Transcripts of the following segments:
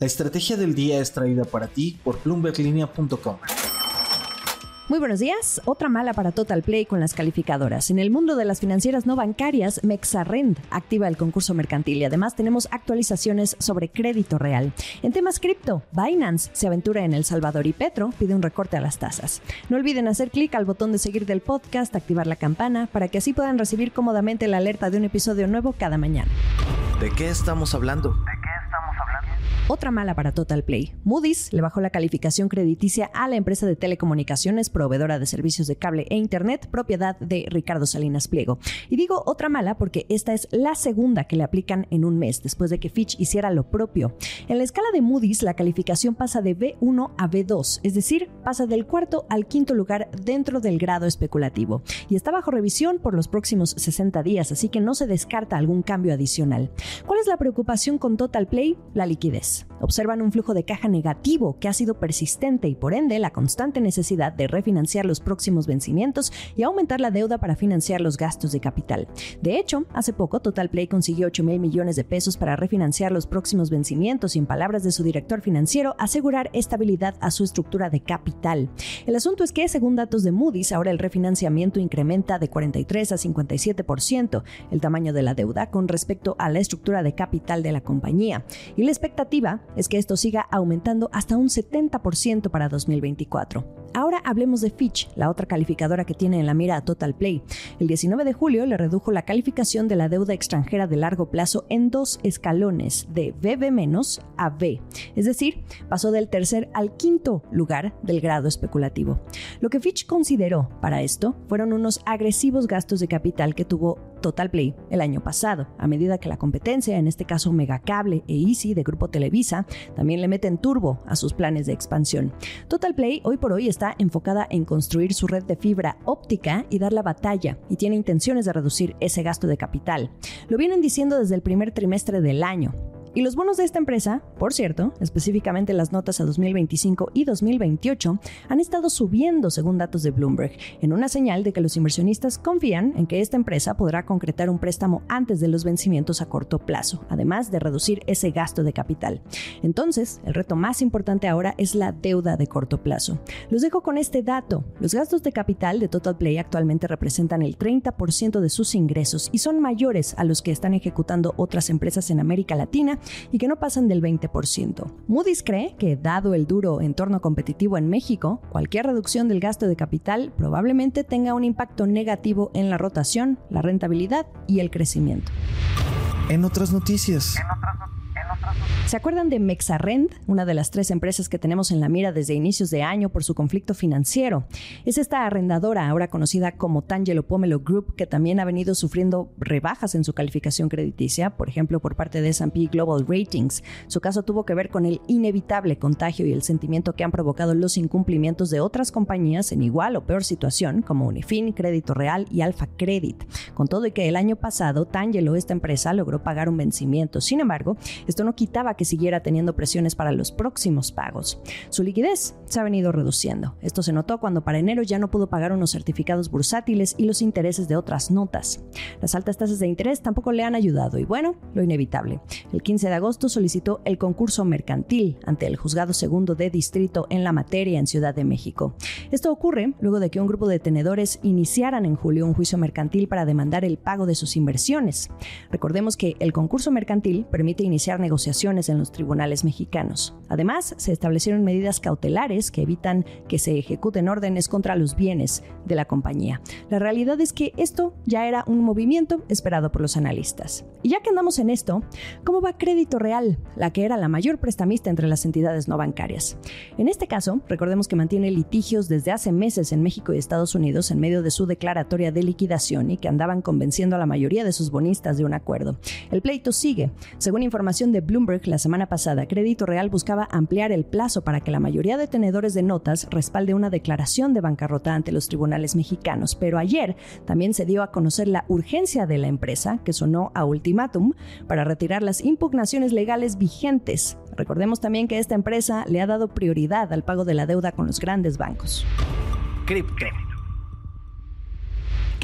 La estrategia del día es traída para ti por bloomberglinea.com. Muy buenos días. Otra mala para Total Play con las calificadoras. En el mundo de las financieras no bancarias, Mexarrend activa el concurso mercantil y además tenemos actualizaciones sobre crédito real. En temas cripto, Binance se aventura en El Salvador y Petro pide un recorte a las tasas. No olviden hacer clic al botón de seguir del podcast, activar la campana para que así puedan recibir cómodamente la alerta de un episodio nuevo cada mañana. ¿De qué estamos hablando? Otra mala para Total Play. Moody's le bajó la calificación crediticia a la empresa de telecomunicaciones proveedora de servicios de cable e internet, propiedad de Ricardo Salinas Pliego. Y digo otra mala porque esta es la segunda que le aplican en un mes, después de que Fitch hiciera lo propio. En la escala de Moody's, la calificación pasa de B1 a B2, es decir, pasa del cuarto al quinto lugar dentro del grado especulativo. Y está bajo revisión por los próximos 60 días, así que no se descarta algún cambio adicional. ¿Cuál es la preocupación con Total Play? La liquidez. Observan un flujo de caja negativo que ha sido persistente y por ende la constante necesidad de refinanciar los próximos vencimientos y aumentar la deuda para financiar los gastos de capital. De hecho, hace poco Total Play consiguió 8 mil millones de pesos para refinanciar los próximos vencimientos y en palabras de su director financiero, asegurar estabilidad a su estructura de capital. El asunto es que, según datos de Moody's, ahora el refinanciamiento incrementa de 43 a 57% el tamaño de la deuda con respecto a la estructura de capital de la compañía. Y la expectativa es que esto siga aumentando hasta un 70% para 2024. Ahora hablemos de Fitch, la otra calificadora que tiene en la mira a Total Play. El 19 de julio le redujo la calificación de la deuda extranjera de largo plazo en dos escalones, de BB- a B, es decir, pasó del tercer al quinto lugar del grado especulativo. Lo que Fitch consideró para esto fueron unos agresivos gastos de capital que tuvo Total Play el año pasado, a medida que la competencia, en este caso Megacable e Easy de Grupo Televisa, también le meten turbo a sus planes de expansión. Total Play hoy por hoy está enfocada en construir su red de fibra óptica y dar la batalla, y tiene intenciones de reducir ese gasto de capital. Lo vienen diciendo desde el primer trimestre del año, y los bonos de esta empresa, por cierto, específicamente las notas a 2025 y 2028, han estado subiendo según datos de Bloomberg, en una señal de que los inversionistas confían en que esta empresa podrá concretar un préstamo antes de los vencimientos a corto plazo, además de reducir ese gasto de capital. Entonces, el reto más importante ahora es la deuda de corto plazo. Los dejo con este dato. Los gastos de capital de Total Play actualmente representan el 30% de sus ingresos y son mayores a los que están ejecutando otras empresas en América Latina y que no pasan del 20%. Moody's cree que, dado el duro entorno competitivo en México, cualquier reducción del gasto de capital probablemente tenga un impacto negativo en la rotación, la rentabilidad y el crecimiento. En otras noticias. ¿Se acuerdan de Mexarrend, una de las tres empresas que tenemos en la mira desde inicios de año por su conflicto financiero? Es esta arrendadora, ahora conocida como Tangelo Pomelo Group, que también ha venido sufriendo rebajas en su calificación crediticia, por ejemplo, por parte de S&P Global Ratings. Su caso tuvo que ver con el inevitable contagio y el sentimiento que han provocado los incumplimientos de otras compañías en igual o peor situación, como Unifin, Crédito Real y Alfa Credit. Con todo y que el año pasado Tangelo, esta empresa, logró pagar un vencimiento. Sin embargo, esto no quitaba que siguiera teniendo presiones para los próximos pagos. Su liquidez se ha venido reduciendo. Esto se notó cuando para enero ya no pudo pagar unos certificados bursátiles y los intereses de otras notas. Las altas tasas de interés tampoco le han ayudado y bueno, lo inevitable. El 15 de agosto solicitó el concurso mercantil ante el juzgado segundo de distrito en la materia en Ciudad de México. Esto ocurre luego de que un grupo de tenedores iniciaran en julio un juicio mercantil para demandar el pago de sus inversiones. Recordemos que el concurso mercantil permite iniciar negociaciones en los tribunales mexicanos. Además, se establecieron medidas cautelares que evitan que se ejecuten órdenes contra los bienes de la compañía. La realidad es que esto ya era un movimiento esperado por los analistas. Y ya que andamos en esto, ¿cómo va Crédito Real, la que era la mayor prestamista entre las entidades no bancarias? En este caso, recordemos que mantiene litigios desde hace meses en México y Estados Unidos en medio de su declaratoria de liquidación y que andaban convenciendo a la mayoría de sus bonistas de un acuerdo. El pleito sigue. Según información de Bloomberg, la semana pasada, Crédito Real buscaba ampliar el plazo para que la mayoría de tenedores de notas respalde una declaración de bancarrota ante los tribunales mexicanos, pero ayer también se dio a conocer la urgencia de la empresa, que sonó a ultimátum, para retirar las impugnaciones legales vigentes. Recordemos también que esta empresa le ha dado prioridad al pago de la deuda con los grandes bancos.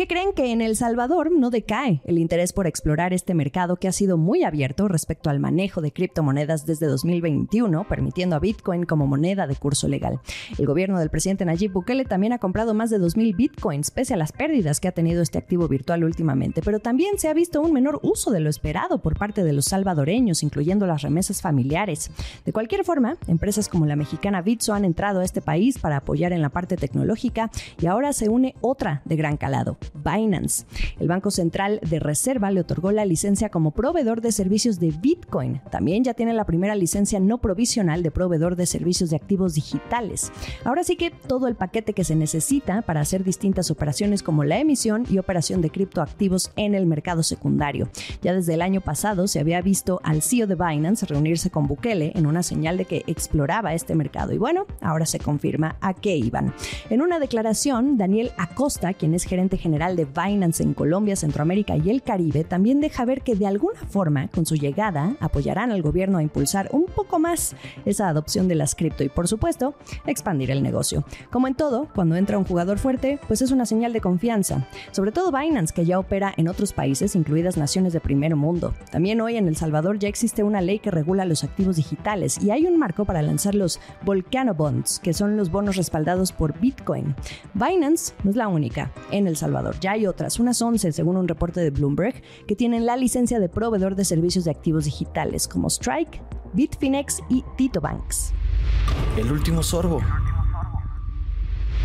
¿Qué creen que en El Salvador no decae el interés por explorar este mercado que ha sido muy abierto respecto al manejo de criptomonedas desde 2021, permitiendo a Bitcoin como moneda de curso legal? El gobierno del presidente Nayib Bukele también ha comprado más de 2.000 Bitcoins, pese a las pérdidas que ha tenido este activo virtual últimamente, pero también se ha visto un menor uso de lo esperado por parte de los salvadoreños, incluyendo las remesas familiares. De cualquier forma, empresas como la mexicana Bitso han entrado a este país para apoyar en la parte tecnológica y ahora se une otra de gran calado, Binance. El Banco Central de Reserva le otorgó la licencia como proveedor de servicios de Bitcoin. También ya tiene la primera licencia no provisional de proveedor de servicios de activos digitales. Ahora sí que todo el paquete que se necesita para hacer distintas operaciones como la emisión y operación de criptoactivos en el mercado secundario. Ya desde el año pasado se había visto al CEO de Binance reunirse con Bukele en una señal de que exploraba este mercado. Y bueno, ahora se confirma a qué iban. En una declaración, Daniel Acosta, quien es gerente general de Binance en Colombia, Centroamérica y el Caribe, también deja ver que de alguna forma, con su llegada, apoyarán al gobierno a impulsar un poco más esa adopción de las cripto y, por supuesto, expandir el negocio. Como en todo, cuando entra un jugador fuerte, pues es una señal de confianza. Sobre todo Binance, que ya opera en otros países, incluidas naciones de primer mundo. También hoy en El Salvador ya existe una ley que regula los activos digitales y hay un marco para lanzar los Volcano Bonds, que son los bonos respaldados por Bitcoin. Binance no es la única en El Salvador. Ya hay otras, unas 11 según un reporte de Bloomberg, que tienen la licencia de proveedor de servicios de activos digitales como Strike, Bitfinex y Tito Banks. El último sorbo.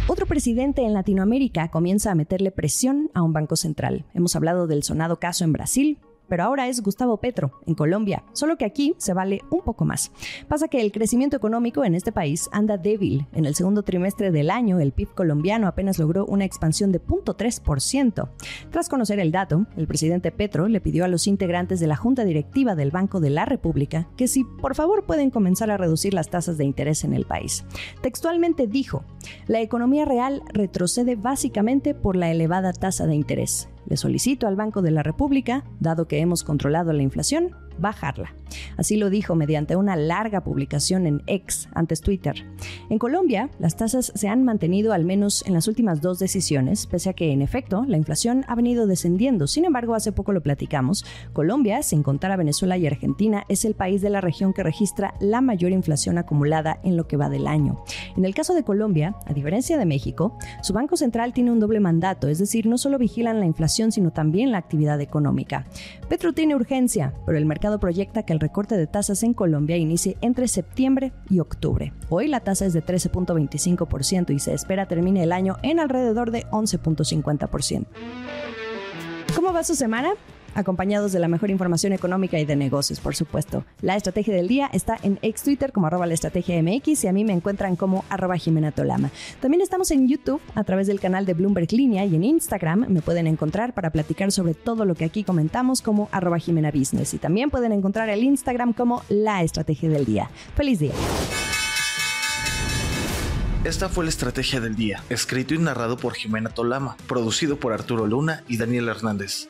Otro presidente en Latinoamérica comienza a meterle presión a un banco central. Hemos hablado del sonado caso en Brasil, pero ahora es Gustavo Petro, en Colombia, solo que aquí se vale un poco más. Pasa que el crecimiento económico en este país anda débil. En el segundo trimestre del año, el PIB colombiano apenas logró una expansión de 0.3%. Tras conocer el dato, el presidente Petro le pidió a los integrantes de la Junta Directiva del Banco de la República que si por favor pueden comenzar a reducir las tasas de interés en el país. Textualmente dijo, la economía real retrocede básicamente por la elevada tasa de interés. Le solicito al Banco de la República, dado que hemos controlado la inflación, bajarla. Así lo dijo mediante una larga publicación en X, antes Twitter. En Colombia, las tasas se han mantenido al menos en las últimas dos decisiones, pese a que, en efecto, la inflación ha venido descendiendo. Sin embargo, hace poco lo platicamos, Colombia, sin contar a Venezuela y Argentina, es el país de la región que registra la mayor inflación acumulada en lo que va del año. En el caso de Colombia, a diferencia de México, su Banco Central tiene un doble mandato, es decir, no solo vigilan la inflación, sino también la actividad económica. Petro tiene urgencia, pero el proyecta que el recorte de tasas en Colombia inicie entre septiembre y octubre. Hoy la tasa es de 13.25% y se espera termine el año en alrededor de 11.50%. ¿Cómo va su semana? Acompañados de la mejor información económica y de negocios, por supuesto. La estrategia del día está en ex Twitter como arroba la estrategia MX y a mí me encuentran como arroba Jimena Tolama. También estamos en YouTube a través del canal de Bloomberg Línea y en Instagram me pueden encontrar para platicar sobre todo lo que aquí comentamos como arroba Jimena Business y también pueden encontrar el Instagram como la estrategia del día. Feliz día. Esta fue la estrategia del día, escrito y narrado por Jimena Tolama, producido por Arturo Luna y Daniel Hernández.